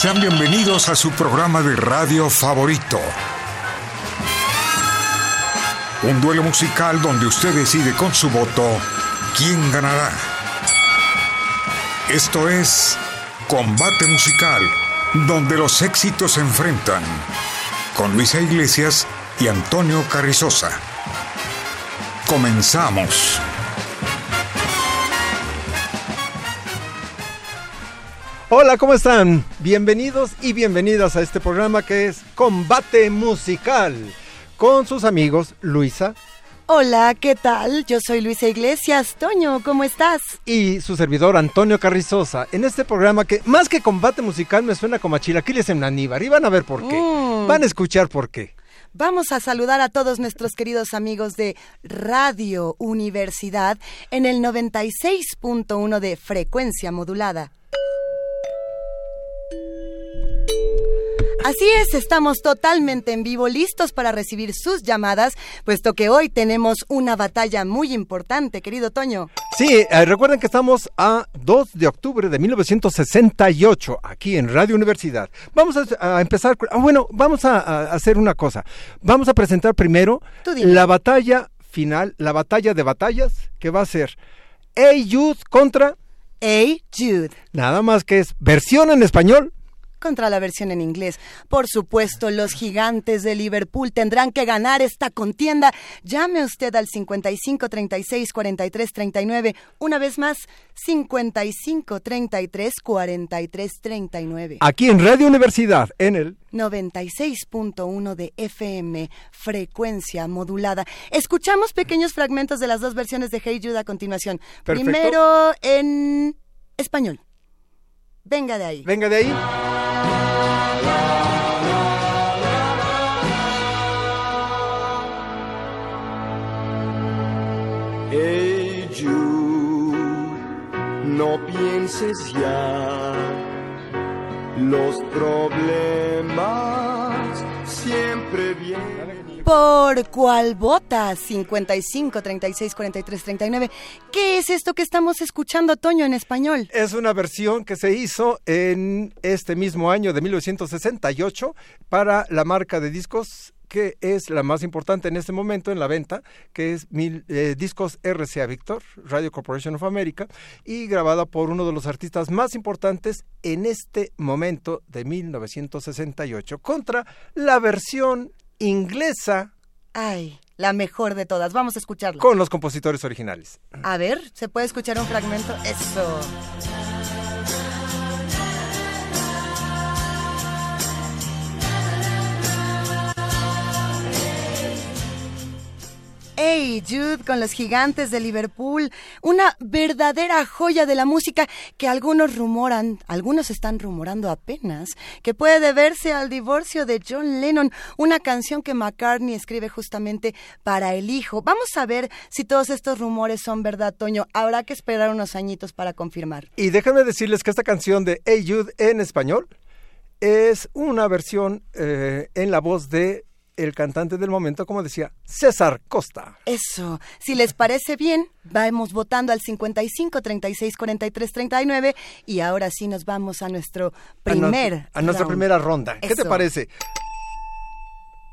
Sean bienvenidos a su programa de radio favorito. Un duelo musical donde usted decide con su voto quién ganará. Esto es Combate Musical, donde los éxitos se enfrentan. Con Luisa Iglesias y Antonio Carrizosa. Comenzamos. Hola, ¿cómo están? Bienvenidos y bienvenidas a este programa que es Combate Musical con sus amigos Luisa. Hola, ¿qué tal? Yo soy Luisa Iglesias. Toño, ¿cómo estás? Y su servidor Antonio Carrizosa. En este programa que más que combate musical me suena como a chilaquiles en Aníbar. Y van a ver por qué. Mm. Van a escuchar por qué. Vamos a saludar a todos nuestros queridos amigos de Radio Universidad en el 96.1 de frecuencia modulada. Así es, estamos totalmente en vivo, listos para recibir sus llamadas, puesto que hoy tenemos una batalla muy importante, querido Toño. Sí, eh, recuerden que estamos a 2 de octubre de 1968, aquí en Radio Universidad. Vamos a, a empezar, ah, bueno, vamos a, a hacer una cosa. Vamos a presentar primero la batalla final, la batalla de batallas, que va a ser A-Youth contra, Hey Jude. nada más que es versión en español, contra la versión en inglés. Por supuesto, los gigantes de Liverpool tendrán que ganar esta contienda. Llame usted al 55 36 43 39. Una vez más, 55 33 43 39. aquí en Radio Universidad, en el 96.1 de FM, frecuencia modulada. Escuchamos pequeños fragmentos de las dos versiones de Hey Jude a continuación. Perfecto. Primero en español. Venga de ahí. Venga de ahí. No pienses ya, los problemas siempre vienen. ¿Por cuál vota? 55 36 43 39. ¿Qué es esto que estamos escuchando, Toño, en español? Es una versión que se hizo en este mismo año de 1968 para la marca de discos que es la más importante en este momento en la venta, que es mil, eh, Discos RCA Victor, Radio Corporation of America, y grabada por uno de los artistas más importantes en este momento de 1968, contra la versión inglesa Ay, la mejor de todas. Vamos a escucharla. con los compositores originales. A ver, ¿se puede escuchar un fragmento? Eso. Hey Jude con los gigantes de Liverpool, una verdadera joya de la música que algunos rumoran, algunos están rumorando apenas, que puede deberse al divorcio de John Lennon, una canción que McCartney escribe justamente para el hijo. Vamos a ver si todos estos rumores son verdad, Toño. Habrá que esperar unos añitos para confirmar. Y déjenme decirles que esta canción de Hey Jude en español es una versión eh, en la voz de el cantante del momento, como decía, César Costa. Eso, si les parece bien, vamos votando al 55 36 43 39 y ahora sí nos vamos a nuestro primer a, no- a nuestra round. primera ronda. ¿Qué te parece?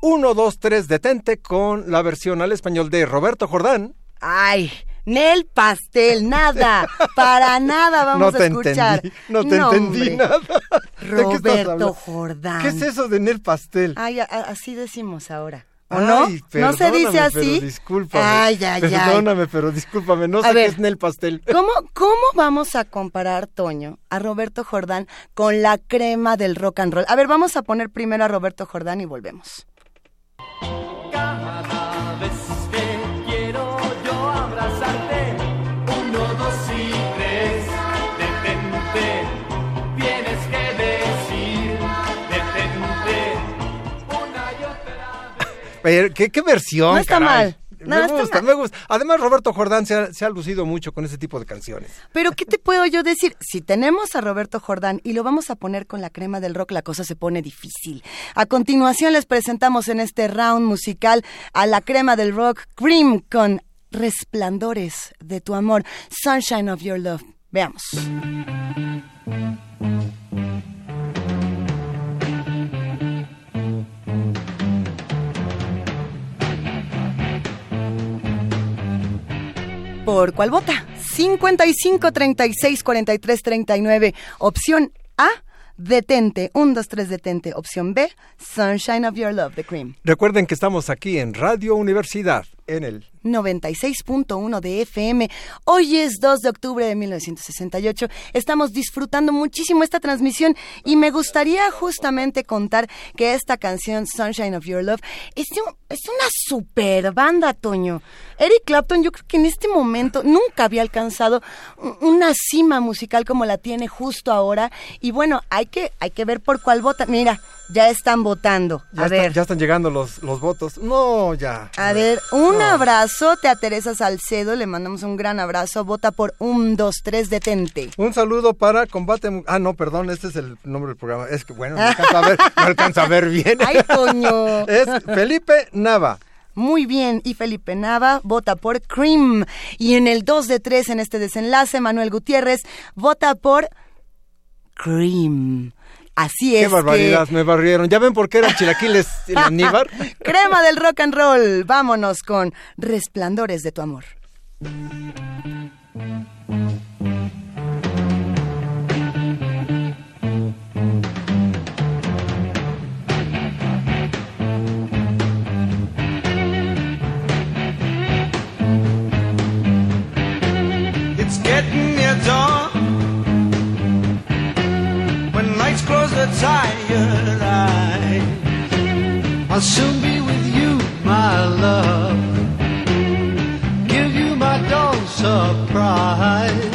Uno, dos, tres, detente con la versión al español de Roberto Jordán. Ay, Nel Pastel, nada, para nada vamos no te a escuchar. entendí, no te No, entendí nada. ¿De qué estás Roberto? Jordán. ¿Qué es eso de Nel Pastel? Ay, a- así decimos ahora. ¿O Ay, no? ¿No se dice así? Pero discúlpame. Ay, ay, ay. Perdóname, pero discúlpame. No A sé ver. qué es Nel Pastel. ¿Cómo, ¿Cómo vamos a comparar, Toño, a Roberto Jordán con la crema del rock and roll? A ver, vamos a poner primero a Roberto Jordán y volvemos. Pero, ¿qué, qué versión? No está caray? mal. No, me está gusta, mal. me gusta. Además, Roberto Jordán se ha, se ha lucido mucho con ese tipo de canciones. Pero, ¿qué te puedo yo decir? Si tenemos a Roberto Jordán y lo vamos a poner con la crema del rock, la cosa se pone difícil. A continuación les presentamos en este round musical a la crema del rock, Cream, con Resplandores de tu amor, Sunshine of Your Love. Veamos. Por cuál vota. 55 36 43 39. Opción A. Detente, 1, 2, 3, detente. Opción B, Sunshine of Your Love, The Cream. Recuerden que estamos aquí en Radio Universidad, en el 96.1 de FM. Hoy es 2 de octubre de 1968. Estamos disfrutando muchísimo esta transmisión y me gustaría justamente contar que esta canción Sunshine of Your Love es, un- es una super banda, Toño. Eric Clapton yo creo que en este momento nunca había alcanzado una cima musical como la tiene justo ahora y bueno, hay que hay que ver por cuál vota. Mira, ya están votando. Ya, A ver. ya están llegando los, los votos. No, ya. A ver, un abrazote a Teresa Salcedo, le mandamos un gran abrazo, vota por un, dos, tres, detente. Un saludo para Combate. Ah, no, perdón, este es el nombre del programa. Es que, bueno, no alcanzo a ver, no alcanzo a ver bien. ¡Ay, Toño! Es Felipe Nava. Muy bien, y Felipe Nava vota por Cream. Y en el 2 de 3 en este desenlace, Manuel Gutiérrez vota por Cream. Así es. Qué barbaridad, que- me barrieron. ¿Ya ven por qué eran chilaquiles en Aníbar? Crema del rock and roll. Vámonos con Resplandores de tu amor. I'll soon be with you, my love. Give you my dawn surprise.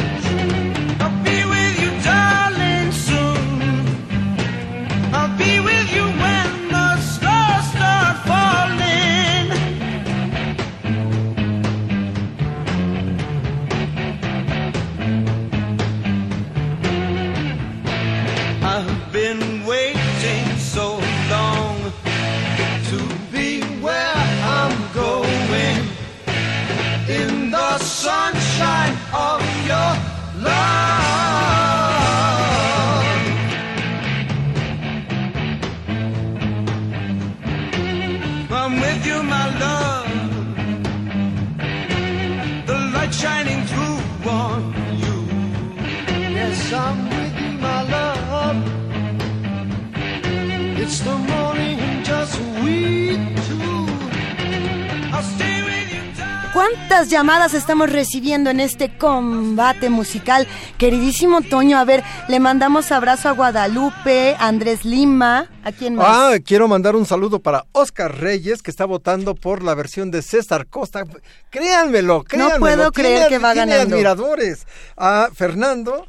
¿Cuántas llamadas estamos recibiendo en este combate musical? Queridísimo Toño, a ver, le mandamos abrazo a Guadalupe, a Andrés Lima, ¿a quién más? Ah, quiero mandar un saludo para Oscar Reyes, que está votando por la versión de César Costa. Créanmelo, créanmelo. puedo tiene creer que va tiene ganando. admiradores. A Fernando.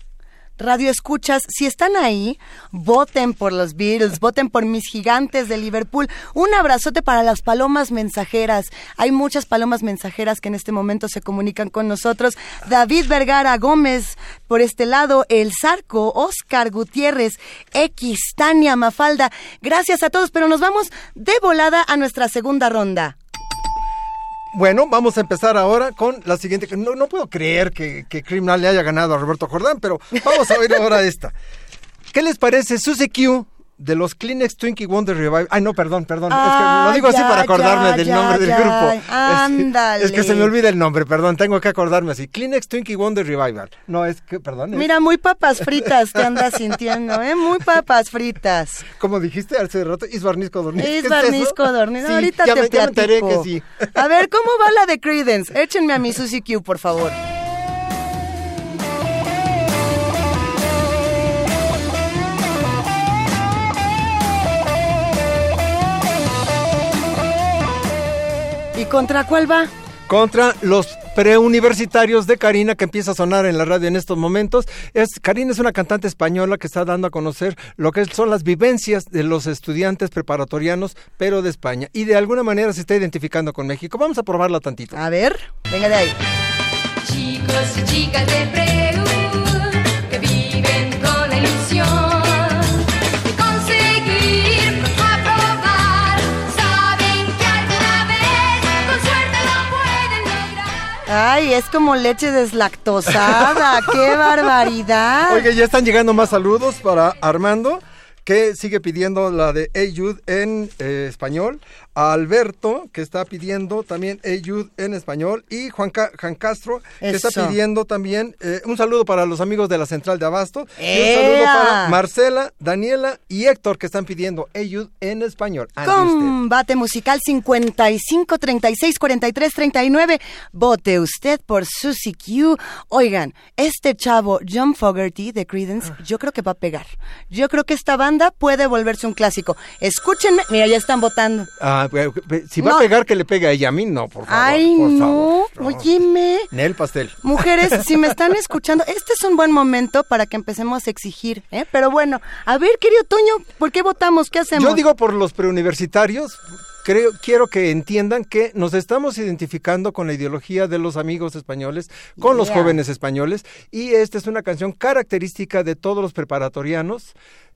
Radio Escuchas, si están ahí, voten por los Beatles, voten por mis gigantes de Liverpool. Un abrazote para las palomas mensajeras. Hay muchas palomas mensajeras que en este momento se comunican con nosotros. David Vergara Gómez, por este lado, El Zarco, Oscar Gutiérrez, X, Tania Mafalda. Gracias a todos, pero nos vamos de volada a nuestra segunda ronda. Bueno, vamos a empezar ahora con la siguiente. No, puedo creer que, Criminal le haya ganado a Roberto Jordán, pero vamos a oír ahora esta. ¿Qué les parece Susie Q de los Kleenex Twinkie Wonder Revival? Ay, no, perdón, perdón. es que Ah, lo digo así para acordarme ya, del ya, nombre del grupo. Ándale. Es, que se me olvida el nombre, perdón, tengo que acordarme así. Kleenex Twinkie Wonder Revival. No, es que, perdón. es- Mira, muy papas fritas te andas sintiendo, ¿eh? Muy papas fritas. como dijiste hace rato, es barnisco dormido. Es ¿Qué barnisco. Sí, Ahorita te me, ya me enteré platico. que sí. A ver, ¿cómo va la de Credence? Échenme a mi Susie Q, por favor. ¿Y contra cuál va? contra los preuniversitarios de Karina que empieza a sonar en la radio en estos momentos. Es Karina es una cantante española que está dando a conocer lo que son las vivencias de los estudiantes preparatorianos, pero de España y de alguna manera se está identificando con México. Vamos a probarla tantito. A ver, venga de ahí. Chicos y chicas de Preu Ay, es como leche deslactosada. ¡Qué barbaridad! Oiga, ya están llegando más saludos para Armando, que sigue pidiendo la de Hey Jude en eh, español. A Alberto, que está pidiendo también Eyud en español, y Juan, Ca- Juan Castro, que está pidiendo también eh, un saludo para los amigos de la Central de Abasto, y un saludo para Marcela, Daniela y Héctor, que están pidiendo Eyud en español. Ande usted. Combate musical 55 36 43 39. Vote usted por Susie Q. Oigan, este chavo John Fogerty de Credence, Ah. yo creo que va a pegar. Yo creo que esta banda puede volverse un clásico. Escúchenme, mira, ya están votando. Ah, pe- si va No. a pegar, que le pegue a ella, a mí no, por favor. Ay, por no, favor, óyeme. Nel pastel. Mujeres, si me están escuchando, este es un buen momento para que empecemos a exigir, ¿eh? Pero bueno, a ver, querido Toño, ¿por qué votamos? ¿Qué hacemos? Yo digo por los preuniversitarios, creo, quiero que entiendan que nos estamos identificando con la ideología de los amigos españoles, con los jóvenes españoles, y esta es una canción característica de todos los preparatorianos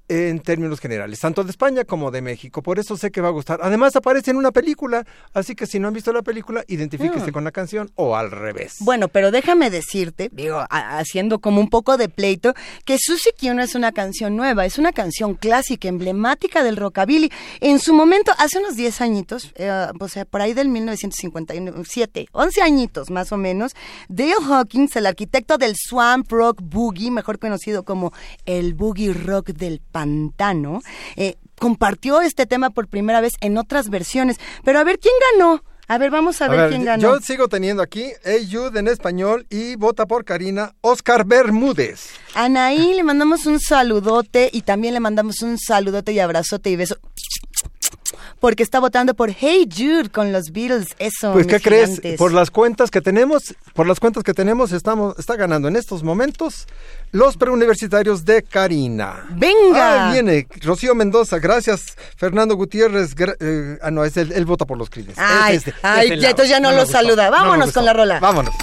en términos generales, tanto de España como de México. Por eso sé que va a gustar. Además aparece en una película, así que si no han visto la película, identifíquese Mm. con la canción o al revés. Bueno, pero déjame decirte, digo, haciendo como un poco de pleito, que Susie Q no es una canción nueva, es una canción clásica, emblemática del rockabilly. En su momento, hace unos 10 añitos, eh, o sea, por ahí del 1957, 11 añitos más o menos, Dale Hawkins, el arquitecto del Swamp Rock Boogie, mejor conocido como el Boogie Rock del Pantano, eh, compartió este tema por primera vez en otras versiones. Pero a ver, ¿quién ganó? A ver, vamos a, A ver, ver, quién ganó. yo sigo teniendo aquí Jude en español y vota por Karina Oscar Bermúdez. Anaí, le mandamos un saludote y también le mandamos un saludote y abrazote y beso. Porque está votando por Hey Jude con los Beatles. Eso. Pues, ¿qué crees? gigantes. Por las cuentas que tenemos, por las cuentas que tenemos, estamos, está ganando en estos momentos los preuniversitarios de Karina. ¡Venga! Ah, viene Rocío Mendoza, gracias. Fernando Gutiérrez, gra- eh, ah, no, es el, él vota por los Crímenes. Ay, Es este, ay, este ya, entonces ya no me lo gustó, saluda. no Vámonos gustó. con la rola. Vámonos.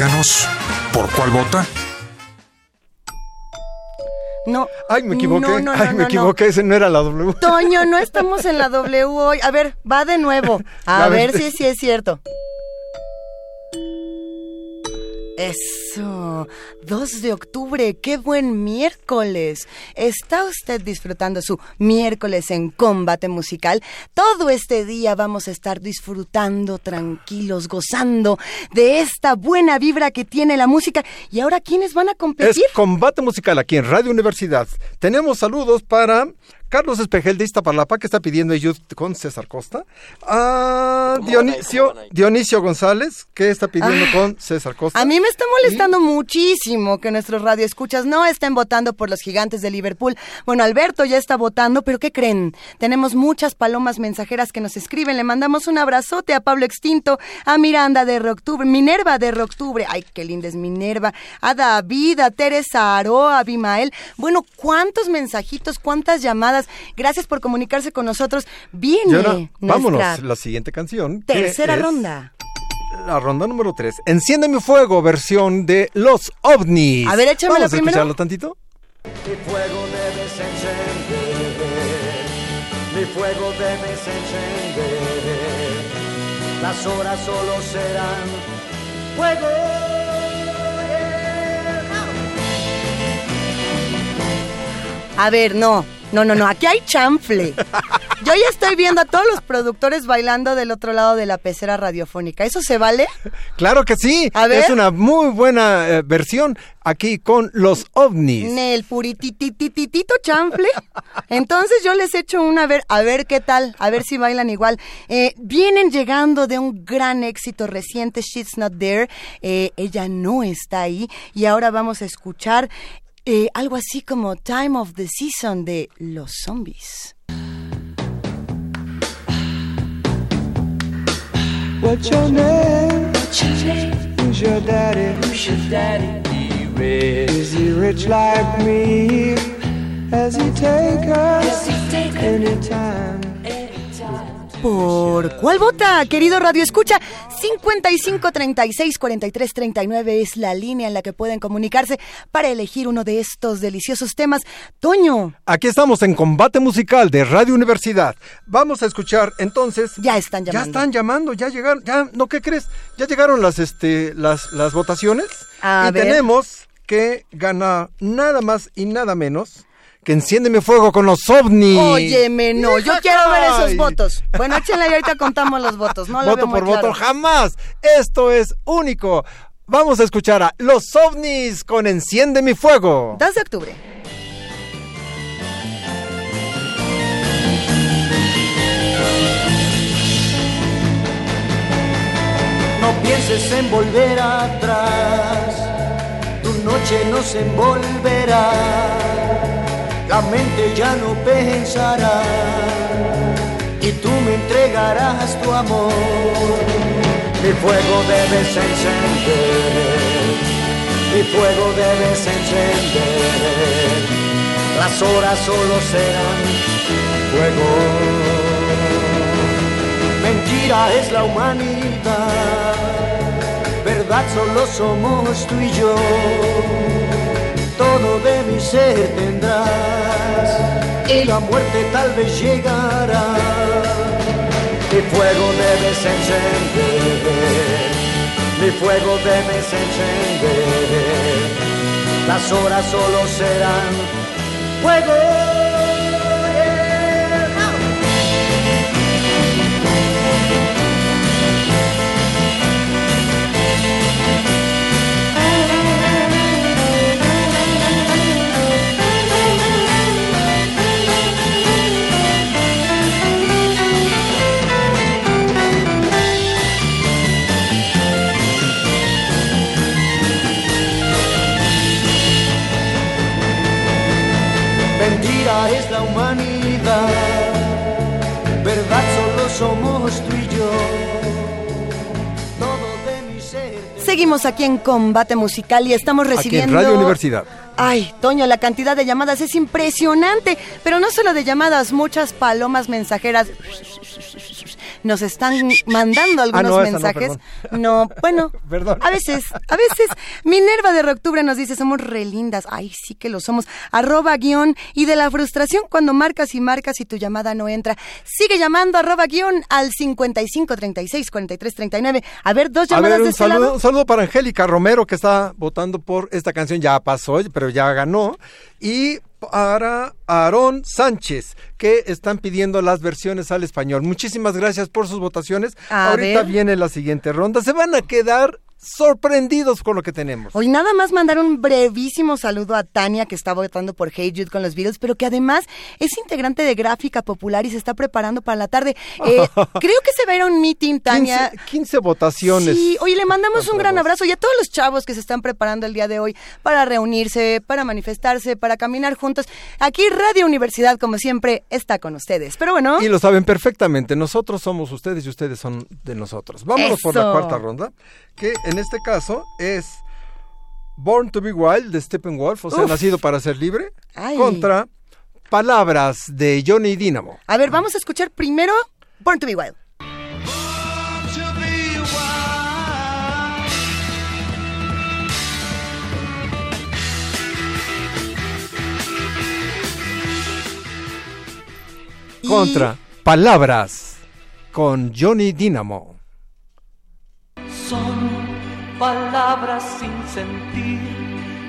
Díganos por cuál vota. No. Ay, me equivoqué. No, no, Ay, no, me no, no. equivoqué. Ese no era la W. Toño, no estamos en la W hoy. A ver, va de nuevo. A A ver ver. si sí es cierto. Eso, 2 de octubre, qué buen miércoles. ¿Está usted disfrutando su miércoles en combate musical? Todo este día vamos a estar disfrutando, tranquilos, gozando de esta buena vibra que tiene la música. ¿Y ahora quiénes van a Es competir? combate musical aquí en Radio Universidad. Tenemos saludos para Carlos Espejel de Iztapalapa, que está pidiendo ayuda con César Costa. A Dionisio, Dionisio González, que está pidiendo con César Costa. A mí me está molestando muchísimo que nuestros radioescuchas no estén votando por los gigantes de Liverpool. Bueno, Alberto ya está votando, pero ¿qué creen? Tenemos muchas palomas mensajeras que nos escriben. Le mandamos un abrazote a Pablo Extinto, a Miranda de Octubre, Minerva de Octubre. Ay, qué linda es Minerva. A David, a Teresa Aroa, a Abimael. Bueno, ¿cuántos mensajitos, cuántas llamadas? Gracias por comunicarse con nosotros. Y ahora, Viene vámonos, la siguiente canción. tercera es ronda. La ronda número 3. Enciende mi fuego, versión de Los OVNIs. A ver, échamela Vamos a primero. escucharlo tantito. Mi fuego debes encender, mi fuego debes encender. Las horas solo serán fuego. A ver, no, no, no, no, aquí hay chanfle. Yo ya estoy viendo a todos los productores bailando del otro lado de la pecera radiofónica. ¿Eso se vale? Claro que sí. A ver. Es una muy buena eh, versión aquí con Los OVNIs. Nel purititititito chanfle. Entonces yo les echo una a ver, a ver qué tal, a ver si bailan igual. Eh, vienen llegando de un gran éxito reciente, She's Not There. Eh, ella no está ahí. Y ahora vamos a escuchar eh, algo así como Time of the Season de Los Zombies. What's your name? Who's your daddy? Who's your daddy? Be rich. Is he rich like me? Has he take us anytime? ¿Por cuál vota, querido Radio Escucha? 55 36 43 39 es la línea en la que pueden comunicarse para elegir uno de estos deliciosos temas. Toño, Aquí estamos en Combate Musical de Radio Universidad. Vamos a escuchar entonces. ya están Ya llamando. están llamando, ya llegaron, ya, no, ¿qué crees? Ya llegaron las, este, las, las votaciones. A y ver. tenemos que ganar nada más y nada menos que Enciéndeme Fuego con los OVNIs. Óyeme, no, yo quiero ver esos votos. Bueno, échenle y ahorita contamos los votos. No lo voto por voto, claro. jamás. Esto es único. Vamos a escuchar a Los OVNIs con Enciende mi Fuego. 2 de octubre. No pienses en volver atrás, tu noche no se envolverá, la mente ya no pensará y tú me entregarás tu amor. Mi fuego debes encender, mi fuego debes encender, las horas solo serán fuego. Mentira es la humanidad, verdad solo somos tú y yo. Todo de mi ser tendrás y la muerte tal vez llegará. Mi fuego debes encender, mi fuego debes encender. Las horas solo serán fuego. Humanidad, verdad solo somos tú y yo. Todo de mi ser. Seguimos aquí en Combate Musical y estamos Aquí en recibiendo... Radio Universidad. Ay, Toño, la cantidad de llamadas es impresionante, pero no solo de llamadas, muchas palomas mensajeras nos están mandando algunos Ah, no, no, mensajes. No, bueno, Perdón. a veces, a veces. Minerva de Octubre nos dice, somos re lindas. Ay, sí que lo somos. Arroba guion y de la frustración cuando marcas y marcas y tu llamada no entra. Sigue llamando arroba guion al 55 36 43 39. A ver, dos A llamadas ver, de un este saludo, lado. un saludo para Angélica Romero que está votando por esta canción. Ya pasó, pero ya ganó. Y para Aarón Sánchez, que están pidiendo las versiones al español. Muchísimas gracias por sus votaciones. A Ahorita ver. viene la siguiente ronda. Se van a quedar sorprendidos con lo que tenemos. Hoy nada más mandar un brevísimo saludo a Tania que está votando por Hey Jude con los Beatles, pero que además es integrante de Gráfica Popular y se está preparando para la tarde. Eh, creo que se va a ir a un meeting, Tania. 15, 15 votaciones. Sí, oye, le mandamos un gran abrazo y a todos los chavos que se están preparando el día de hoy para reunirse, para manifestarse, para caminar juntos. Aquí Radio Universidad, como siempre, está con ustedes. Pero bueno, Y lo saben perfectamente, nosotros somos ustedes y ustedes son de nosotros. Vámonos por la cuarta ronda, que en este caso es Born to be Wild de Steppenwolf, o sea, Uf. nacido para ser libre, Ay. contra Palabras de Johnny Dynamo. a ver, vamos a escuchar primero Born to be Wild. Contra Palabras con Johnny Dynamo. Son palabras sin sentir,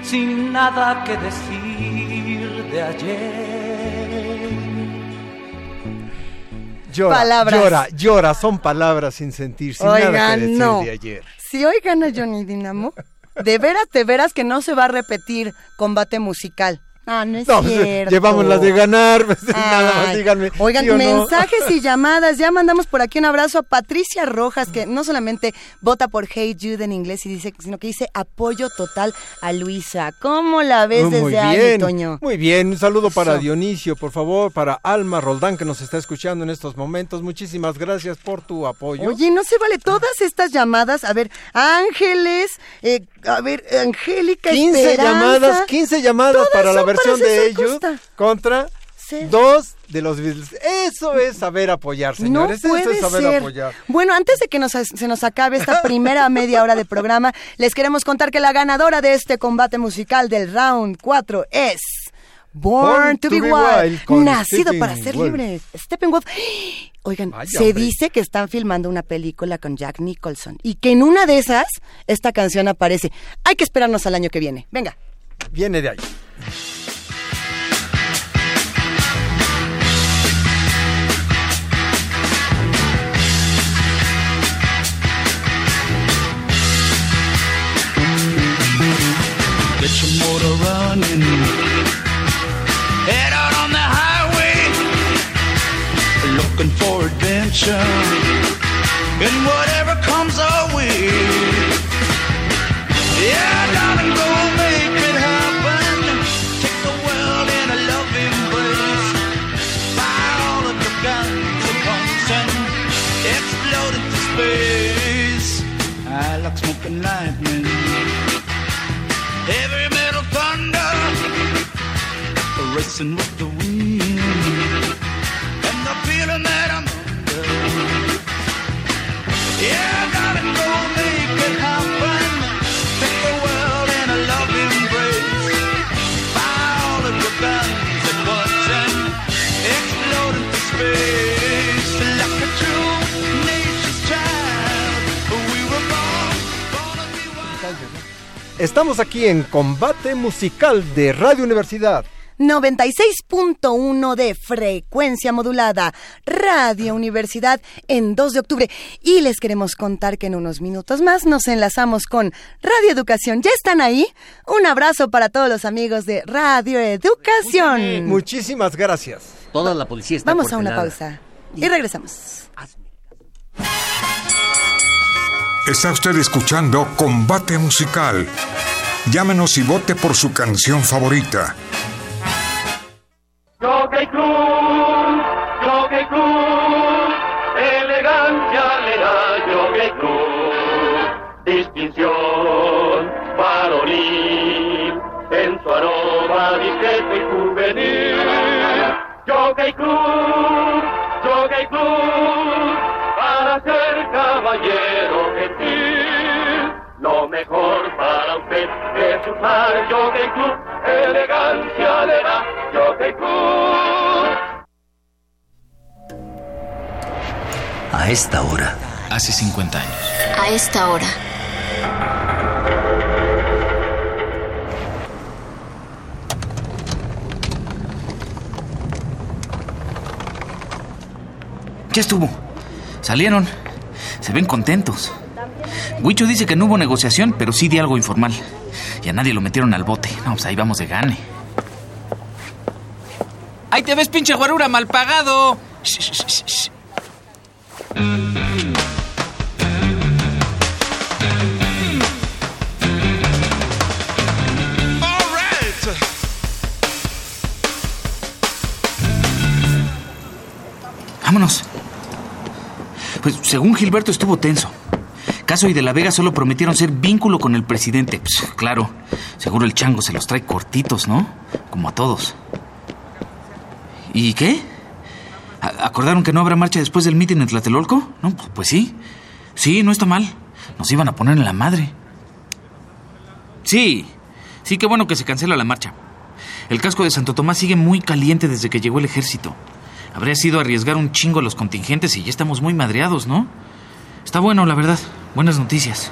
sin nada que decir de ayer. Llora, Palabras. llora, llora, son palabras sin sentir, sin nada que decir no. de ayer. Si hoy gana Johnny Dinamo, de veras, de veras que no se va a repetir combate musical. Ah, no es No, pues, cierto. llevamos las de ganar, pues, nada más Ay, díganme. Oigan, ¿sí o no? mensajes y llamadas. Ya mandamos por aquí un abrazo a Patricia Rojas, que no solamente vota por Hey Jude en inglés, y dice, sino que dice apoyo total a Luisa. ¿Cómo la ves Muy desde ahí, Toño? muy bien. Un saludo para Eso. Dionisio, por favor, para Alma Roldán que nos está escuchando en estos momentos. Muchísimas gracias por tu apoyo. Oye, no se vale todas estas llamadas. A ver, Ángeles, eh, a ver, Angélica 15 Esperanza. llamadas, 15 llamadas para la versión de ellos Costa. contra dos de los Beatles. Eso es saber apoyar, señores. no puede Eso es saber ser. apoyar. Bueno, antes de que nos, se nos acabe esta primera media hora de programa, les queremos contar que la ganadora de este combate musical del round 4 es Born, to, be, Wild, con nacido para ser Steppenwolf. libre. Steppenwolf. Oigan, se hombre. dice que están filmando una película con Jack Nicholson y que en una de esas esta canción aparece. Hay que esperarnos al año que viene. Venga. Viene de ahí. Motor running. Head out on the highway. Looking for adventure. And whatever comes our way. Yeah, Estamos aquí en Combate Musical de Radio Universidad. 96.1 de frecuencia modulada, Radio Universidad en 2 de octubre. Y les queremos contar que en unos minutos más nos enlazamos con Radio Educación. ¿Ya están ahí? Un abrazo para todos los amigos de Radio Educación. Muchísimas gracias. Toda la policía está Vamos a una pausa y regresamos. Está usted escuchando Combate Musical. Llámenos y vote por su canción favorita. Jockey Club, Jockey Club, elegancia le da Jockey Club, distinción varonil, en su aroma discreto y juvenil. Jockey Club, Jockey Club, para ser caballero gentil, lo mejor para usted es usar Jockey Club, elegancia le da Jockey Club. A esta hora. Hace 50 años. A esta hora. Ya estuvo. Salieron. Se ven contentos. Huicho dice que no hubo negociación, pero sí de algo informal. Y a nadie lo metieron al bote. No, pues ahí vamos de gane. ¡Ahí te ves, pinche guarura, mal pagado! Shh, shh, shh, shh. Vámonos. Pues según Gilberto estuvo tenso. Caso y de la Vega solo prometieron ser vínculo con el presidente. Pues, claro, seguro el chango se los trae cortitos, ¿no? Como a todos. ¿Y qué? ¿A- ¿Acordaron que no habrá marcha después del mitin en Tlatelolco? No, pu- pues sí. Sí, no está mal. Nos iban a poner en la madre. Sí, sí, qué bueno que se cancela la marcha. El casco de Santo Tomás sigue muy caliente desde que llegó el ejército. Habría sido arriesgar un chingo a los contingentes y ya estamos muy madreados, ¿no? Está bueno, la verdad. Buenas noticias.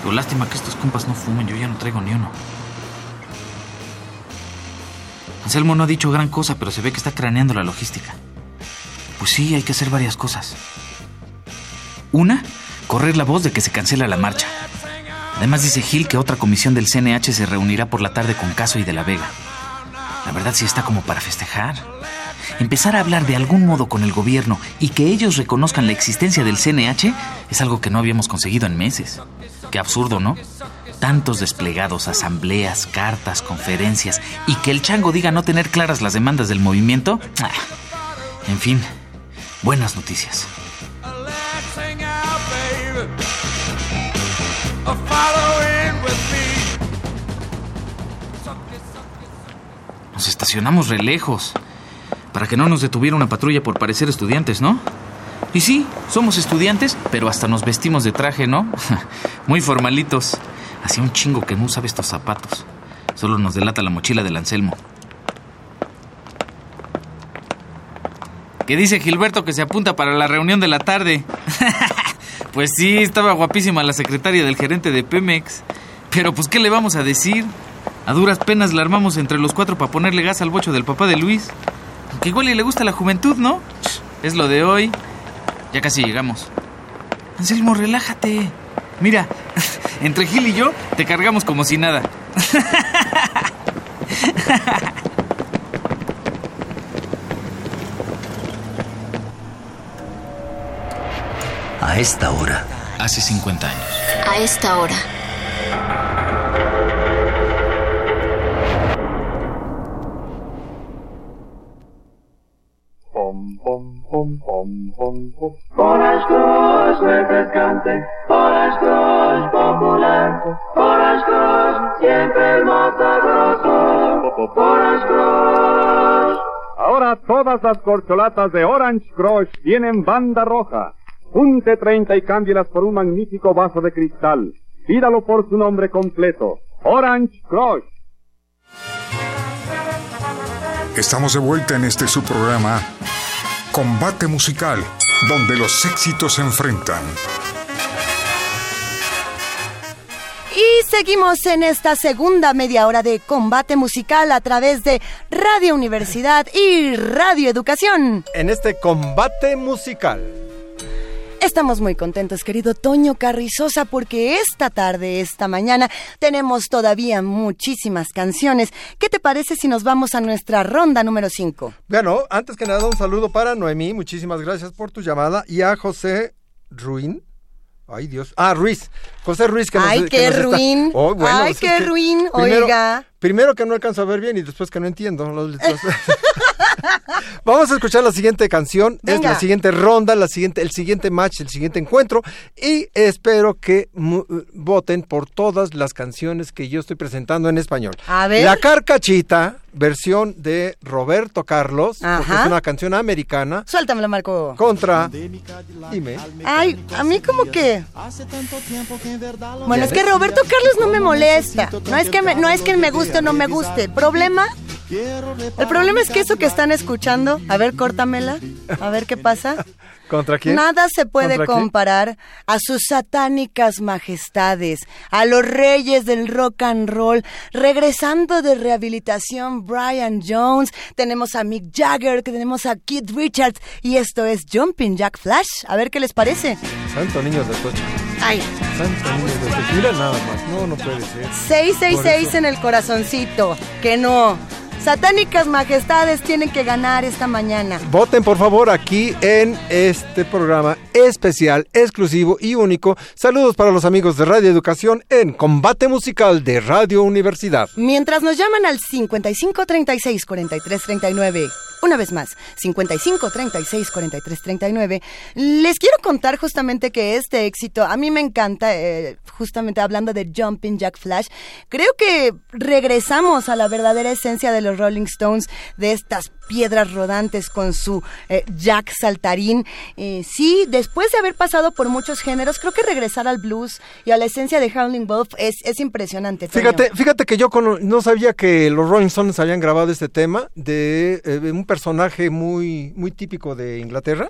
Pero lástima que estos compas no fumen, yo ya no traigo ni uno. Anselmo no ha dicho gran cosa, pero se ve que está craneando la logística. Pues sí, hay que hacer varias cosas. Una, correr la voz de que se cancela la marcha. Además dice Gil que otra comisión del CNH se reunirá por la tarde con Caso y de la Vega. La verdad sí está como para festejar. Empezar a hablar de algún modo con el gobierno y que ellos reconozcan la existencia del CNH es algo que no habíamos conseguido en meses. Qué absurdo, ¿no? Tantos desplegados, asambleas, cartas, conferencias y que el chango diga no tener claras las demandas del movimiento. Ah, En fin, buenas noticias. Nos estacionamos re lejos. Para que no nos detuviera una patrulla por parecer estudiantes, ¿no? Y sí, somos estudiantes, pero hasta nos vestimos de traje, ¿no? Muy formalitos. Hacía un chingo que no usaba estos zapatos. Solo nos delata la mochila del Anselmo. ¿Qué dice Gilberto que se apunta para la reunión de la tarde? pues sí, estaba guapísima la secretaria del gerente de Pemex. Pero pues, ¿qué le vamos a decir? A duras penas la armamos entre los cuatro para ponerle gas al bocho del papá de Luis. Que igual le gusta la juventud, ¿no? Es lo de hoy. Ya casi llegamos. Anselmo, relájate. Mira, entre Gil y yo te cargamos como si nada. A esta hora. Hace 50 años. A esta hora. Orange Crush refrescante, Orange Crush popular, Orange Crush siempre el más sabroso, Orange Crush. Ahora todas las corcholatas de Orange Crush tienen banda roja. Junte 30 y cámbielas por un magnífico vaso de cristal. Pídalo por su nombre completo. Orange Crush. Estamos de vuelta en este su programa Combate Musical, donde los éxitos se enfrentan. Y seguimos en esta segunda media hora de combate musical a través de Radio Universidad y Radio Educación. En este combate musical. Estamos muy contentos, querido Toño Carrizosa, porque esta tarde, esta mañana, tenemos todavía muchísimas canciones. ¿Qué te parece si nos vamos a nuestra ronda número 5? Bueno, antes que nada, un saludo para Noemí. Muchísimas gracias por tu llamada. Y a José Ruin. Ay, Dios. Ah, Ruiz. José Ruiz que nos Ay, que qué está- ruin. Oh, bueno, Ay, qué que ruin, primero- oiga. Primero que no alcanzo a ver bien y después que no entiendo las letras. Vamos a escuchar la siguiente canción, es la siguiente ronda, la siguiente, el siguiente match, el siguiente encuentro y espero que mu- voten por todas las canciones que yo estoy presentando en español. A ver. La Carcachita, versión de Roberto Carlos, porque es una canción americana, Suéltamelo, Marco. contra... Dime. Ay, a mí como que... Bueno, es que Roberto Carlos no me molesta. No es que me, no es que me guste o no me guste. El problema... El problema es que eso que están escuchando... A ver, córtamela. A ver qué pasa. ¿Contra quién? Nada se puede comparar a sus satánicas majestades, a los reyes del rock and roll, regresando de rehabilitación Brian Jones, tenemos a Mick Jagger, tenemos a Keith Richards y esto es Jumping Jack Flash. A ver qué les parece. Santo niños de coche. Ay. Mira nada más. No, no puede ser. Por 666 eso. en el corazoncito. Que no. Satánicas majestades tienen que ganar esta mañana. Voten por favor aquí en este programa especial, exclusivo y único. Saludos para los amigos de Radio Educación en Combate Musical de Radio Universidad. Mientras nos llaman al 55 36 43 39. Una vez más, 55 36 43 39. Les quiero contar justamente que este éxito, a mí me encanta, eh, justamente hablando de Jumping Jack Flash. Creo que regresamos a la verdadera esencia de los Rolling Stones, de estas piedras rodantes con su eh, Jack saltarín. Eh, sí, después de haber pasado por muchos géneros, creo que regresar al blues y a la esencia de Howling Wolf es, es impresionante. Fíjate, fíjate que yo cono- no sabía que los Rolling Stones habían grabado este tema de, eh, un personaje muy, muy típico de Inglaterra.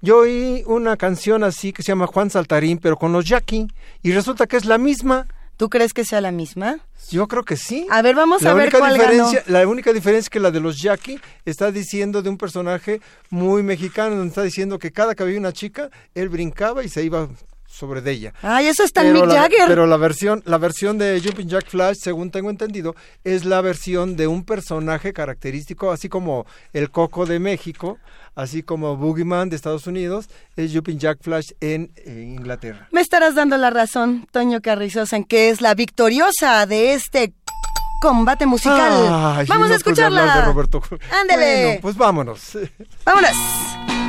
Yo oí una canción así que se llama Juan Saltarín, pero con los Jackie, y resulta que es la misma. ¿Tú crees que sea la misma? Yo creo que sí. A ver, vamos la a ver única cuál diferencia, ganó. La única diferencia es que la de los Jackie está diciendo de un personaje muy mexicano, donde está diciendo que cada que había una chica, él brincaba y se iba sobre de ella. Ay, eso está en Pero Mick la, Jagger. pero la versión, la versión de Jumping Jack Flash, según tengo entendido, es la versión de un personaje característico, así como el Coco de México, así como Boogeyman de Estados Unidos, es Jumping Jack Flash en eh, Inglaterra. Me estarás dando la razón, Toño Carrizosa, en que es la victoriosa de este combate musical. Ay, Vamos a escucharla. de Roberto. Ándele. Bueno, pues vámonos. Vámonos.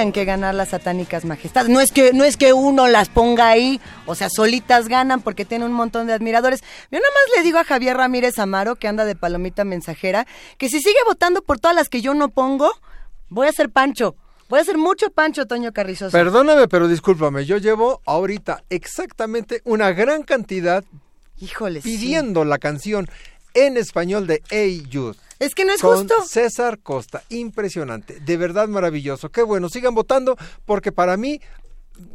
Tenían que ganar las satánicas majestades. No es que no es que uno las ponga ahí, o sea, solitas ganan porque tienen un montón de admiradores. Yo nada más le digo a Javier Ramírez Amaro, que anda de palomita mensajera, que si sigue votando por todas las que yo no pongo, voy a ser Pancho. Voy a ser mucho Pancho, Toño Carrizoso. Perdóname, pero discúlpame, yo llevo ahorita exactamente una gran cantidad Híjole, sí. pidiendo la canción en español de Hey Youth. Es que no es con justo. César Costa, impresionante, de verdad maravilloso. Qué bueno, sigan votando porque para mí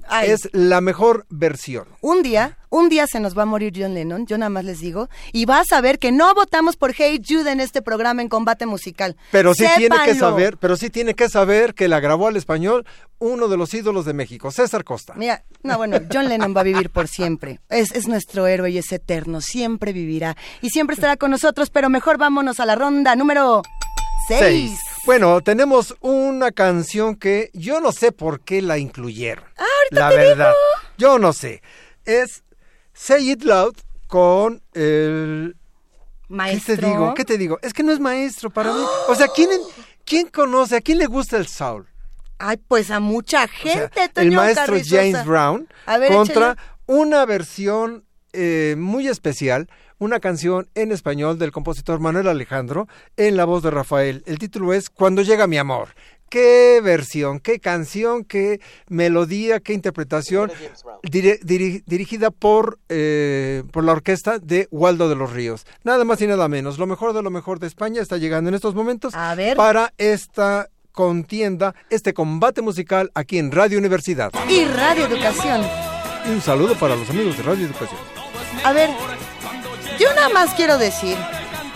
Ay. es la mejor versión. Un día, un día se nos va a morir John Lennon, yo nada más les digo, y vas a ver que no votamos por Hey Jude en este programa en combate musical. Pero sí tiene que saber, pero sí tiene que saber que la grabó al español uno de los ídolos de México, César Costa. Mira, no, bueno, John Lennon va a vivir por siempre. Es, es nuestro héroe y es eterno, siempre vivirá. Y siempre estará con nosotros, pero mejor vámonos a la ronda número 6. Bueno, tenemos una canción que yo no sé por qué la incluyeron. la verdad. Yo no sé. Es Say It Loud con el Maestro. ¿Qué te digo? ¿Qué te digo? Es que no es maestro para mí. O sea, ¿quién, ¿quién conoce? ¿A quién le gusta el soul? Ay, pues a mucha gente, el Toño maestro Carrizosa. James Brown ver, contra échale. una versión eh, muy especial, una canción en español del compositor Manuel Alejandro en la voz de Rafael. El título es Cuando llega mi amor. Qué versión, qué canción, qué melodía, qué interpretación, dire- diri- dirigida por, eh, por la orquesta de Waldo de los Ríos. Nada más y nada menos. Lo mejor de lo mejor de España está llegando en estos momentos A ver. para esta contienda, este combate musical aquí en Radio Universidad. Y Radio Educación. Y un saludo para los amigos de Radio Educación. A ver, yo nada más quiero decir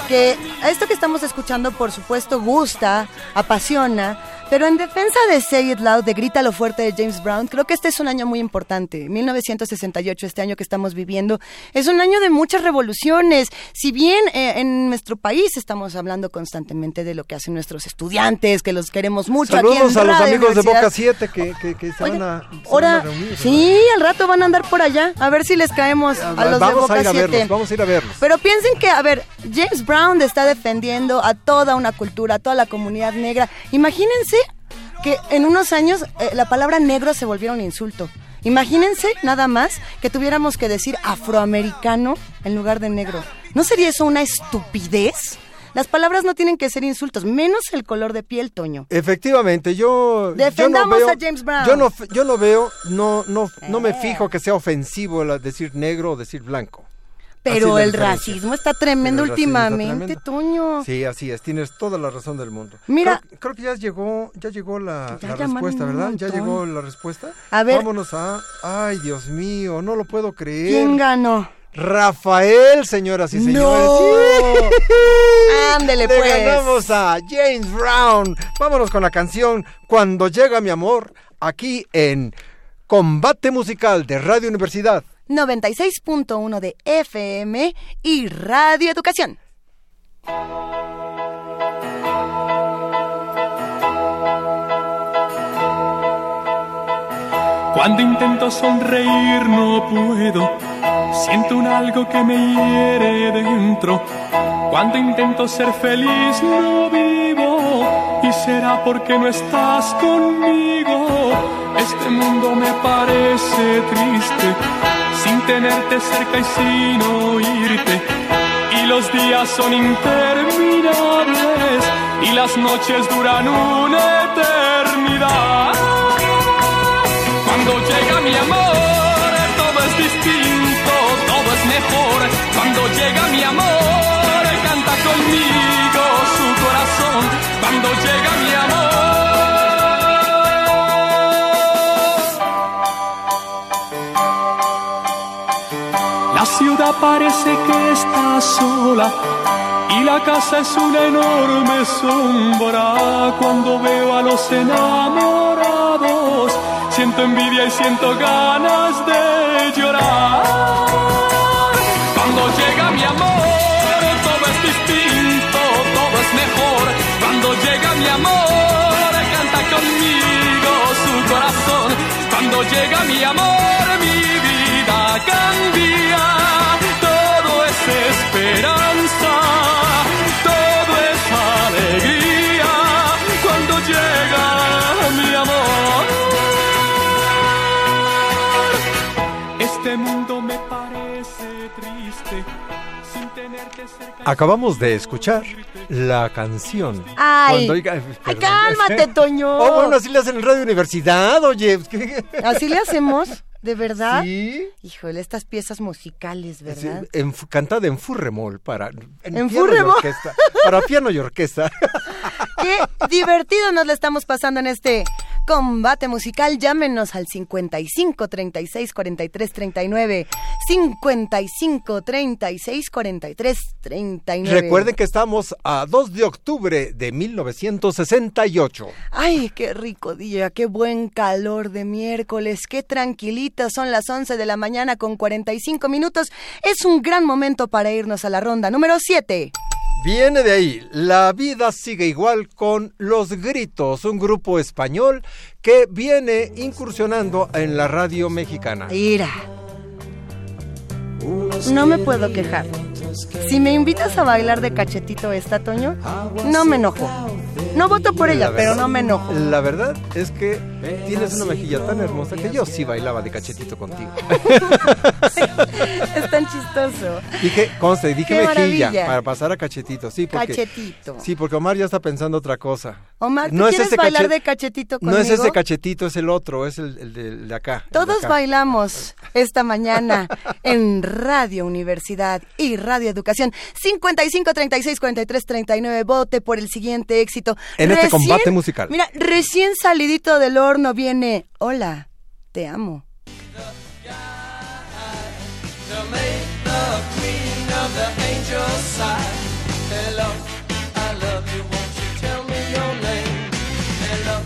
que esto que estamos escuchando, por supuesto, gusta, apasiona, pero en defensa de Say It Loud, de Grítalo Fuerte de James Brown, creo que este es un año muy importante. 1968, este año que estamos viviendo, es un año de muchas revoluciones. Si bien eh, en nuestro país estamos hablando constantemente de lo que hacen nuestros estudiantes, que los queremos mucho aquí Saludos en a los amigos de. Boca 7 que, que, que se van a, se van a Ahora, reunir. sí, al rato van a andar por allá, a ver si les caemos a los de Boca a ir a 7. verlos, vamos a ir a verlos. Pero piensen que, a ver, James Brown está defendiendo a toda una cultura, a toda la comunidad negra. Imagínense que en unos años eh, la palabra negro se volviera un insulto. Imagínense nada más que tuviéramos que decir afroamericano en lugar de negro. ¿No sería eso una estupidez? Las palabras no tienen que ser insultos, menos el color de piel, Toño. Efectivamente, yo Defendamos yo no veo, a James Brown. Yo no yo no veo, no no no me Eh. fijo que sea ofensivo decir negro o decir blanco. Pero el racismo está tremendo está últimamente, tremendo. Toño. Sí, así es, tienes toda la razón del mundo. Mira- creo, creo que ya llegó, ya llegó la, Ya la llamaron respuesta, ¿verdad? Ya llegó la respuesta. A ver. Vámonos a, ay, Dios mío, no lo puedo creer. ¿Quién ganó? Rafael, señoras y ¡No! señores. Ándele, Le pues. ganamos a James Brown. Vámonos con la canción Cuando llega mi amor, aquí en Combate Musical de Radio Universidad. 96.1 de FM y Radio Educación. Cuando intento sonreír no puedo, siento un algo que me hiere dentro. Cuando intento ser feliz no vivo, y será porque no estás conmigo. Este mundo me parece triste, tenerte cerca y sin oírte. Y los días son interminables, y las noches duran una eternidad. Cuando llega mi amor, todo es distinto, todo es mejor. Cuando llega mi amor, parece que está sola. Y la casa es una enorme sombra cuando veo a los enamorados. Siento envidia y siento ganas de llorar. Cuando llega mi amor, todo es distinto, todo es mejor. Cuando llega mi amor, canta conmigo su corazón. Cuando llega mi amor, mi vida cambia. Esperanza, todo es alegría. Cuando llega mi amor. Este mundo me parece triste sin tenerte cerca. Acabamos de escuchar la canción. Ay. Cuando oiga- Ay, perdón. cálmate, Toño. Oh, bueno, así le hacen en Radio Universidad, oye. Así le hacemos, ¿de verdad? Sí. Híjole, estas piezas musicales, Sí, ¿verdad? en cantada en furremol para en, ¿En piano y furremol? orquesta, para piano y orquesta. Qué divertido nos lo estamos pasando en este combate musical. Llámenos al 55 36 43 39. 55 36 43 39. Recuerden que estamos a 2 de octubre de 1968. Ay, qué rico día, qué buen calor de miércoles, qué tranquilita, son las 11 de la mañana con 45 minutos. Es un gran momento para irnos a la ronda número 7. Viene de ahí, La vida sigue igual con Los Gritos, un grupo español que viene incursionando en la radio mexicana. Mira, no me puedo quejar. Si me invitas a bailar de cachetito esta, Toño, no me enojo. No voto por ella, La pero no me enojo. La verdad es que tienes una mejilla tan hermosa que yo sí bailaba de cachetito contigo. Es tan chistoso. Dije, conste, dije Qué mejilla maravilla. para pasar a cachetito, sí, porque Cachetito. sí, porque Omar ya está pensando otra cosa. Omar, ¿tú No es ese bailar cachet- de cachetito No conmigo? es ese cachetito, es el otro, es el, el de, el de acá. de Todos acá. bailamos esta mañana en Radio Universidad y Radio Educación. 55 36 43 39. Vote por el siguiente éxito. En este combate musical. Mira, recién salidito del horno viene Hola, te amo. Hello, I love you. Won't you tell me your name? Hello,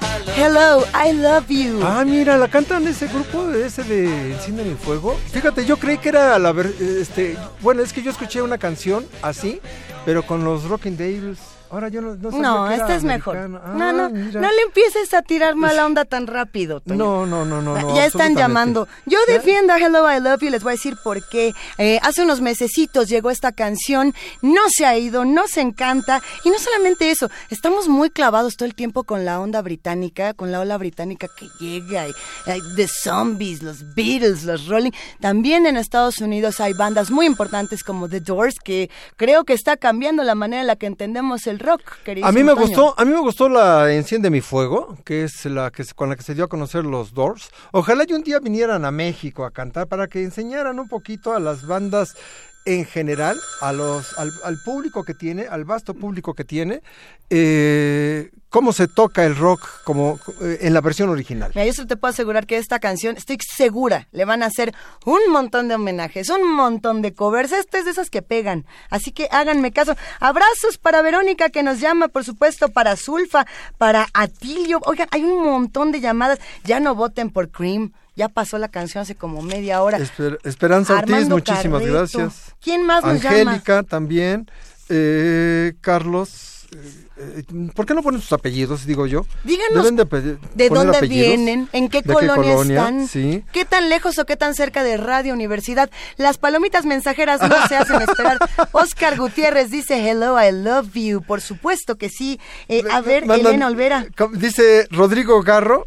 I love Hello, I love you. Ah, mira, la cantan ese grupo, ese de Enciende el Fuego. Fíjate, yo creí que era la ver- este, bueno, es que yo escuché una canción así, pero con los Rocking Devils. Ahora yo no, no No, esta es mejor. no, Ah, no, mira. no le empieces a tirar mala onda tan rápido, Toño. No, no, no, no, no. ya están llamando. Yo defiendo a Hello I Love You, les voy a decir por qué. Eh, hace unos mesecitos llegó esta canción, no se ha ido, nos encanta. Y no solamente eso, estamos muy clavados todo el tiempo con la onda británica, con la ola británica que llega. Y, eh, The Zombies, los Beatles, los Rolling. También en Estados Unidos hay bandas muy importantes como The Doors, que creo que está cambiando la manera en la que entendemos el rock, querido. A mí me gustó, a mí me gustó la Enciende mi fuego, que es la que con la que se dio a conocer los Doors. Ojalá y un día vinieran a México a cantar para que enseñaran un poquito a las bandas en general, a los, al, público que tiene, al vasto público que tiene, eh, cómo se toca el rock como eh, en la versión original. Mira, yo solo te puedo asegurar que esta canción, estoy segura, le van a hacer un montón de homenajes, un montón de covers. Esta es de esas que pegan. Así que háganme caso. Abrazos para Verónica que nos llama, por supuesto, para Zulfa, para Atilio. Oigan, hay un montón de llamadas. Ya no voten por Cream. Ya pasó la canción hace como media hora. Esper- Esperanza Ortiz, Armando muchísimas Carreto. gracias. ¿Quién más nos llama? Angélica también, eh, Carlos. eh, eh, ¿Por qué no ponen sus apellidos, digo yo? Díganos Deben de, pe- ¿De poner dónde apellidos. vienen? ¿En qué ¿De colonia, colonia? están? Sí. ¿Qué tan lejos o qué tan cerca de Radio Universidad? Las palomitas mensajeras no se hacen esperar. Oscar Gutiérrez dice hello, I love you. Por supuesto que sí. Eh, a ver, Mandan- Elena Olvera. Dice Rodrigo Garro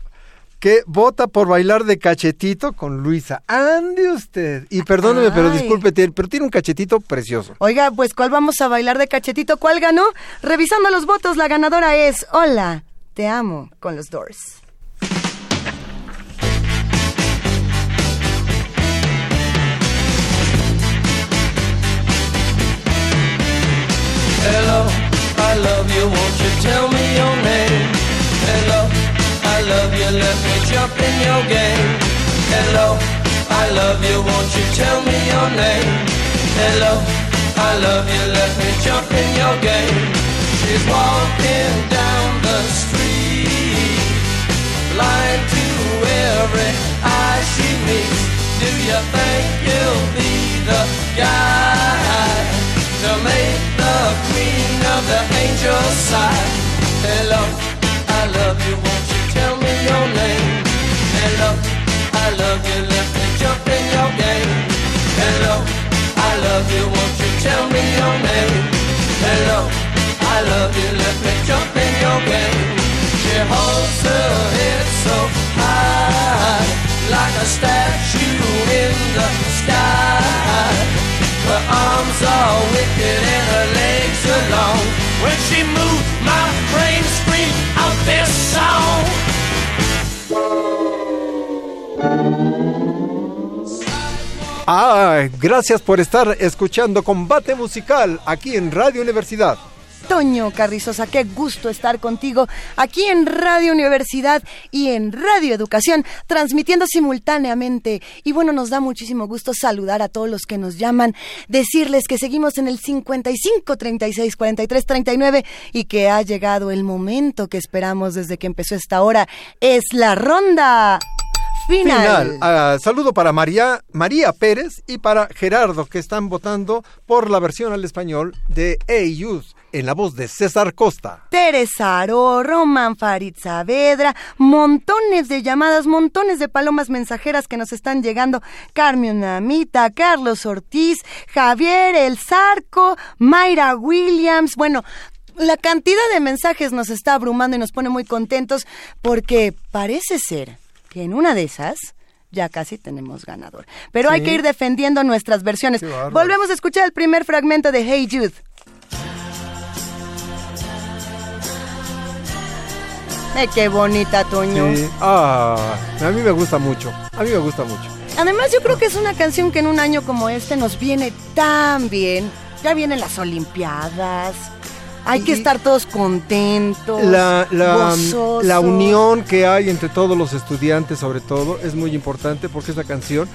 que vota por bailar de cachetito con Luisa. Ande usted. Y perdóneme, pero disculpe, pero tiene un cachetito precioso. Oiga, pues ¿cuál vamos a bailar de cachetito? ¿Cuál ganó? Revisando los votos, la ganadora es Hola, te amo con los Doors. Game. Hello, I love you, won't you tell me your name? Hello, I love you, let me jump in your game. She's walking down the street, blind to every eye she meets. Do you think you'll be the guy to make the queen of the angel side? Hello, I love you, won't you tell me your name? Hello, I love you, let me jump in your game. Hello, I love you, won't you tell me your name? Hello, I love you, let me jump in your game. She holds her head so high, like a statue in the sky. Her arms are wicked and her legs are long. When she moves, my brain screams out this song. Ah, gracias por estar escuchando Combate Musical aquí en Radio Universidad. Toño Carrizosa, qué gusto estar contigo aquí en Radio Universidad y en Radio Educación, transmitiendo simultáneamente. Y bueno, nos da muchísimo gusto saludar a todos los que nos llaman, decirles que seguimos en el 55 36 43 39 y que ha llegado el momento que esperamos desde que empezó esta hora. Es la ronda final. Final. Ah, saludo para María, María Pérez y para Gerardo, que están votando por la versión al español de A-Youth en la voz de César Costa. Teresa Aro, Román Farid Saavedra, montones de llamadas, montones de palomas mensajeras que nos están llegando. Carmen Amita, Carlos Ortiz, Javier El Zarco, Mayra Williams. Bueno, la cantidad de mensajes nos está abrumando y nos pone muy contentos porque parece ser que en una de esas ya casi tenemos ganador. Pero hay que ir defendiendo nuestras versiones. Volvemos a escuchar el primer fragmento de Hey Jude. Eh, qué bonita, Toño. Sí. Ah, a mí me gusta mucho. A mí me gusta mucho. Además, yo creo que es una canción que en un año como este nos viene tan bien. Ya vienen las Olimpiadas. Hay que estar todos contentos. La, la, la unión que hay entre todos los estudiantes, sobre todo, es muy importante porque esta canción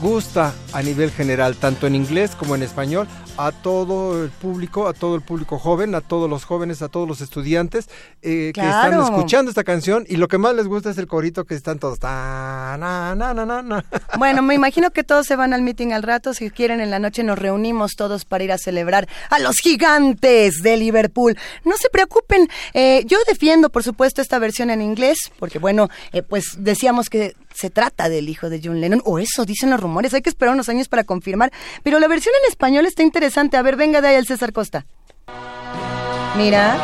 gusta a nivel general, tanto en inglés como en español, a todo el público, a todo el público joven, a todos los jóvenes, a todos los estudiantes eh, que están escuchando esta canción y lo que más les gusta es el corito que están todos. ta, na, na, na, na, na. Bueno, me imagino que todos se van al meeting al rato. Si quieren, en la noche nos reunimos todos para ir a celebrar a los gigantes de Liverpool. No se preocupen. eh, yo defiendo, por supuesto, esta versión en inglés, porque, bueno, eh, pues decíamos que se trata del hijo de John Lennon, o eso dicen los rumores. Hay que esperar unos años para confirmar. Pero la versión en español está interesante. A ver, venga de ahí el César Costa. Mira.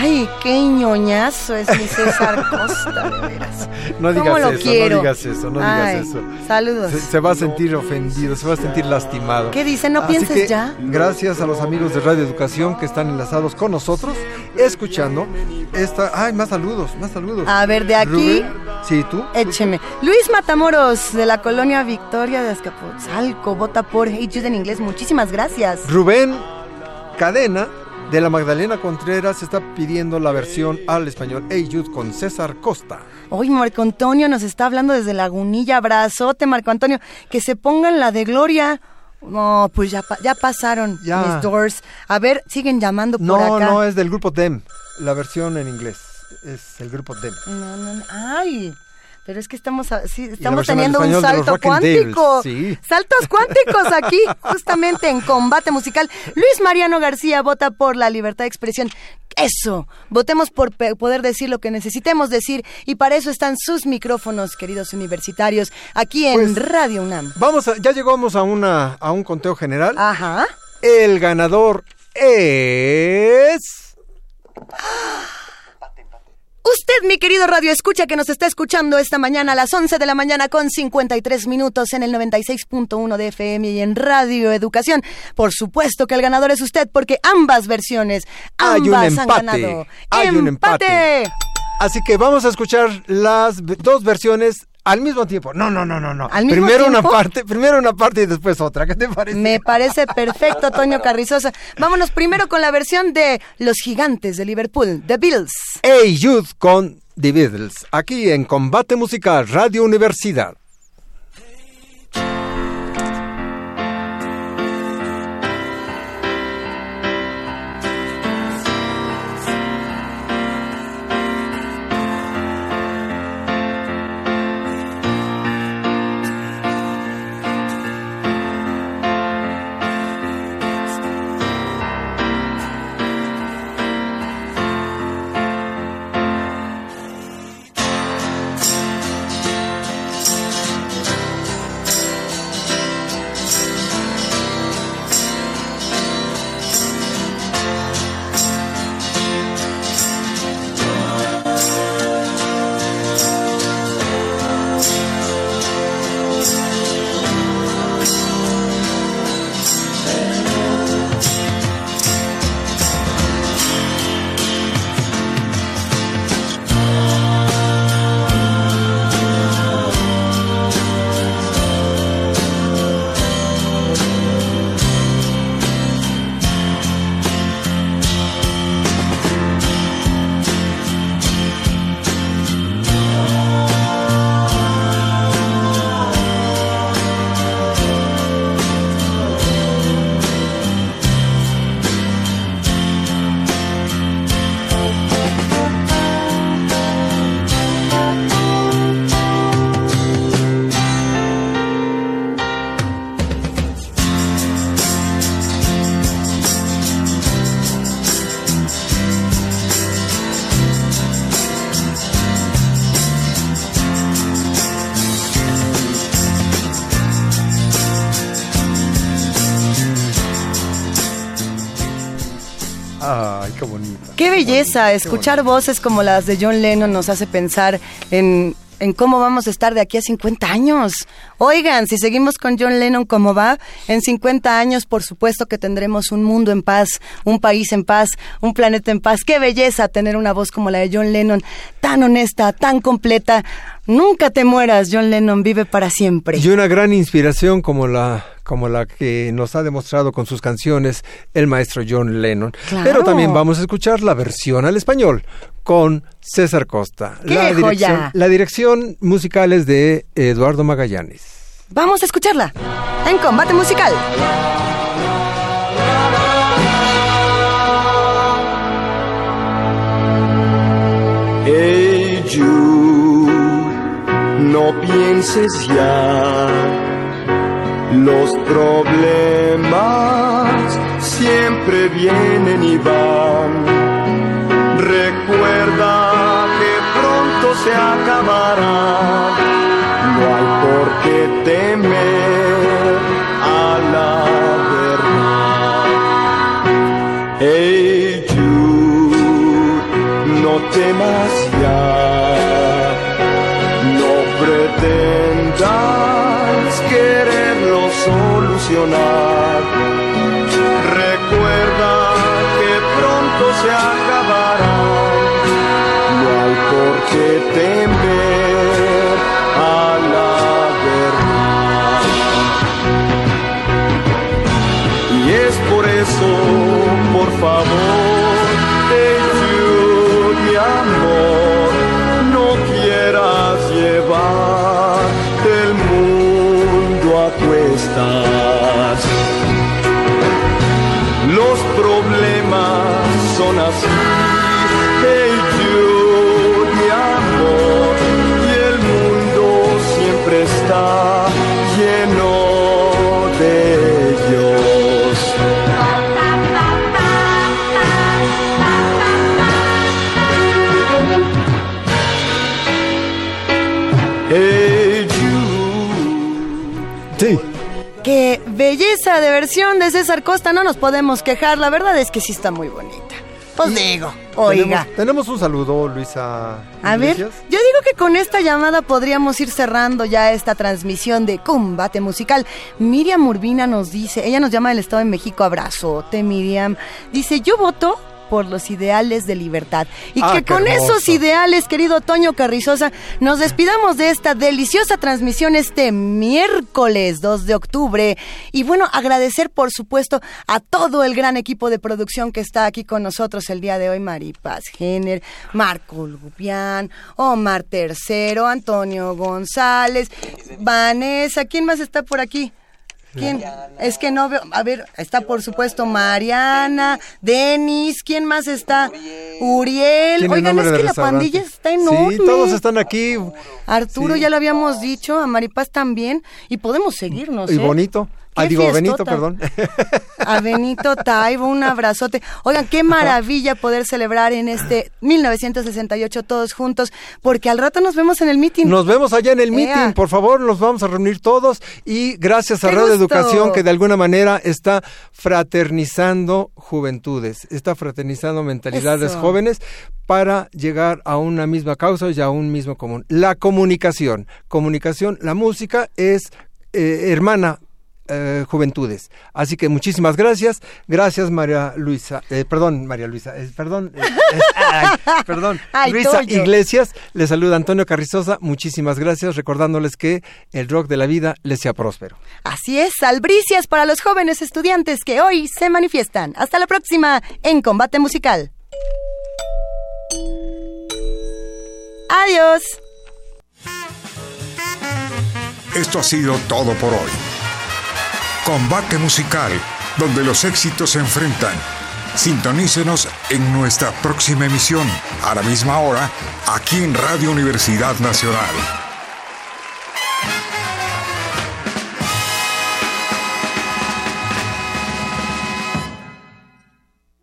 Ay, qué ñoñazo es mi César Costa, de veras. No ¿Cómo digas lo eso, quiero? no digas eso, no Ay, digas eso. Saludos. Se, se va a sentir ofendido, se va a sentir lastimado. ¿Qué dice? ¿No Así pienses que, ya? Gracias a los amigos de Radio Educación que están enlazados con nosotros, escuchando esta. ¡Ay, más saludos! Más saludos. A ver, de aquí. Rubén, sí, tú. Écheme. Luis Matamoros, de la colonia Victoria de Azcapotzalco, vota por Hey Jude en inglés. Muchísimas gracias. Rubén Cadena de la Magdalena Contreras está pidiendo la versión al español Hey Jude con César Costa. Hoy Marco Antonio nos está hablando desde Lagunilla. Abrazote, Marco Antonio. Que se pongan la de Gloria. No, pues ya, ya pasaron Ya. mis doors. A ver, siguen llamando por No, acá. no, es del grupo DEM. La versión en inglés es el grupo DEM. No, no, no. Ay, pero es que estamos, sí, estamos teniendo un salto cuántico. sí. Saltos cuánticos aquí, justamente en combate musical. Luis Mariano García vota por la libertad de expresión. Eso, votemos por poder decir lo que necesitemos decir y para eso están sus micrófonos, queridos universitarios, aquí en Pues, Radio UNAM. Vamos a, ya llegamos a una a un conteo general. Ajá. El ganador es Usted, mi querido Radio Escucha, que nos está escuchando esta mañana a las 11 de la mañana con 53 minutos en el 96.1 de FM y en Radio Educación. Por supuesto que el ganador es usted porque ambas versiones, Hay un han ganado. Hay un empate. Así que vamos a escuchar las dos versiones al mismo tiempo. No, no, no, no, no. ¿Al mismo primero una parte, primero una parte y después otra. ¿Qué te parece? Me parece perfecto, Toño Carrizosa. Vámonos primero con la versión de Los Gigantes de Liverpool, The Beatles. Hey Youth con The Beatles. Aquí en Combate Musical Radio Universidad. Qué belleza, escuchar voces como las de John Lennon nos hace pensar en, en cómo vamos a estar de aquí a 50 años. Oigan, si seguimos con John Lennon como va, en 50 años por supuesto que tendremos un mundo en paz, un país en paz, un planeta en paz. Qué belleza tener una voz como la de John Lennon, tan honesta, tan completa. Nunca te mueras, John Lennon vive para siempre. Y una gran inspiración como la como la que nos ha demostrado con sus canciones el maestro John Lennon. Claro. Pero también vamos a escuchar la versión al español con César Costa. ¡Qué la, dirección, joya! la dirección musical es de Eduardo Magallanes. Vamos a escucharla en Combate Musical. Hey Jude, no pienses ya. Los problemas siempre vienen y van. Recuerda que pronto se acabará. No hay por qué temer a la verdad. Hey Jude, no temas ya, no pretendas Recuerda que pronto se acabará, no hay por qué temer a la verdad. Y es por eso, de de César Costa, no nos podemos quejar, la verdad es que sí está muy bonita. Pues digo, oiga. Tenemos, tenemos un saludo, Luisa. A ver, yo digo que con esta llamada podríamos ir cerrando ya esta transmisión de combate musical. Miriam Urbina nos dice, ella nos llama del Estado de México, abrazote Miriam. Dice, yo voto por los ideales de libertad. Y Ah, que con esos ideales, querido Toño Carrizosa, nos despidamos de esta deliciosa transmisión este miércoles 2 de octubre. Y bueno, agradecer por supuesto a todo el gran equipo de producción que está aquí con nosotros el día de hoy, Maripaz Jenner, Marco Lupián, Omar Tercero, Antonio González, Vanessa, ¿quién más está por aquí? ¿Quién? Es que no veo. A ver, está por supuesto Mariana, Denis, ¿quién más está? Uriel. Oigan, es que la pandilla está enorme. Sí, todos están aquí. Arturo Sí. ya lo habíamos dicho, a Maripaz también, y podemos seguirnos. Y ¿eh? bonito. Ah, Qué digo, Benito, perdón. A Benito Taibo, un abrazote. Oigan, qué maravilla poder celebrar en este 1968 todos juntos, porque al rato nos vemos en el meeting. Nos vemos allá en el meeting, por favor, nos vamos a reunir todos y gracias a ¡Qué Radio! Educación que de alguna manera está fraternizando juventudes, está fraternizando mentalidades Eso. jóvenes para llegar a una misma causa y a un mismo común. La comunicación, comunicación, la música es eh, hermana eh, juventudes. Así que muchísimas gracias. Gracias María Luisa, eh, perdón María Luisa, eh, perdón, eh, eh, ay, perdón, Ay, Luisa Toyo. Iglesias. Les saluda Antonio Carrizosa. Muchísimas gracias, recordándoles que el rock de la vida les sea próspero. Así es, albricias para los jóvenes estudiantes que hoy se manifiestan. Hasta la próxima en Combate Musical. Adiós. Esto ha sido todo por hoy. Combate musical, donde los éxitos se enfrentan. Sintonícenos en nuestra próxima emisión, a la misma hora, aquí en Radio Universidad Nacional.